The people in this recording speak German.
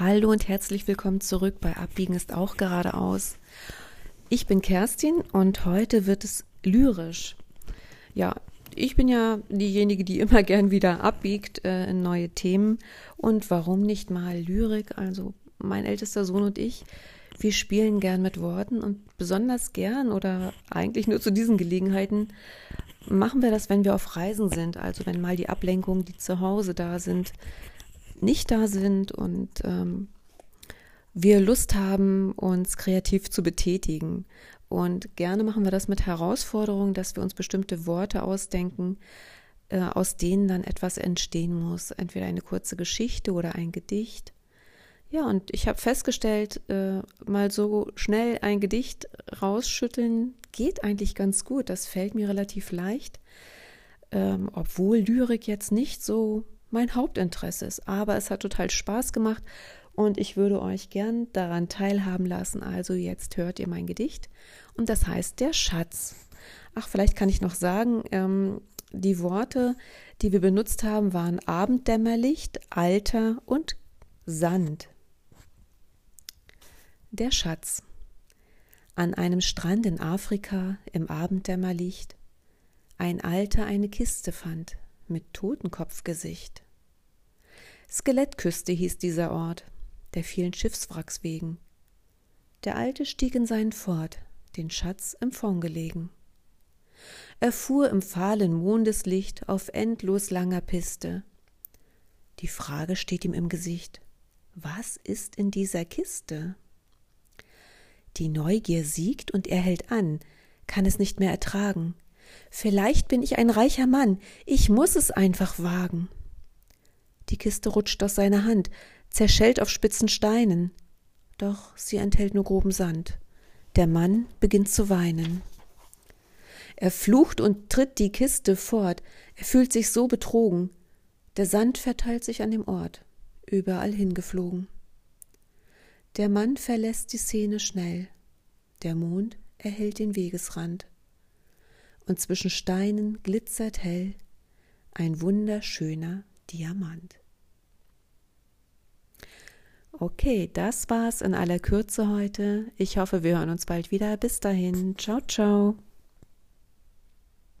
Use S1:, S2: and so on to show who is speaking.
S1: Hallo und herzlich willkommen zurück bei Abbiegen ist auch geradeaus. Ich bin Kerstin und heute wird es lyrisch. Ja, ich bin ja diejenige, die immer gern wieder abbiegt äh, in neue Themen. Und warum nicht mal Lyrik? Also mein ältester Sohn und ich, wir spielen gern mit Worten und besonders gern oder eigentlich nur zu diesen Gelegenheiten machen wir das, wenn wir auf Reisen sind. Also wenn mal die Ablenkungen, die zu Hause da sind, nicht da sind und ähm, wir Lust haben, uns kreativ zu betätigen. Und gerne machen wir das mit Herausforderungen, dass wir uns bestimmte Worte ausdenken, äh, aus denen dann etwas entstehen muss. Entweder eine kurze Geschichte oder ein Gedicht. Ja, und ich habe festgestellt, äh, mal so schnell ein Gedicht rausschütteln geht eigentlich ganz gut. Das fällt mir relativ leicht, ähm, obwohl Lyrik jetzt nicht so mein Hauptinteresse ist. Aber es hat total Spaß gemacht und ich würde euch gern daran teilhaben lassen. Also jetzt hört ihr mein Gedicht und das heißt der Schatz. Ach, vielleicht kann ich noch sagen, ähm, die Worte, die wir benutzt haben, waren Abenddämmerlicht, Alter und Sand. Der Schatz. An einem Strand in Afrika im Abenddämmerlicht ein Alter eine Kiste fand mit Totenkopfgesicht. Skelettküste hieß dieser Ort, der vielen Schiffswracks wegen. Der Alte stieg in seinen Fort, den Schatz im Fond gelegen. Er fuhr im fahlen Mondeslicht auf endlos langer Piste. Die Frage steht ihm im Gesicht: Was ist in dieser Kiste? Die Neugier siegt und er hält an, kann es nicht mehr ertragen. Vielleicht bin ich ein reicher Mann, ich muss es einfach wagen. Die Kiste rutscht aus seiner Hand, zerschellt auf spitzen Steinen. Doch sie enthält nur groben Sand. Der Mann beginnt zu weinen. Er flucht und tritt die Kiste fort. Er fühlt sich so betrogen. Der Sand verteilt sich an dem Ort, überall hingeflogen. Der Mann verlässt die Szene schnell. Der Mond erhellt den Wegesrand. Und zwischen Steinen glitzert hell ein wunderschöner Diamant. Okay, das war's in aller Kürze heute. Ich hoffe, wir hören uns bald wieder. Bis dahin. Ciao, ciao.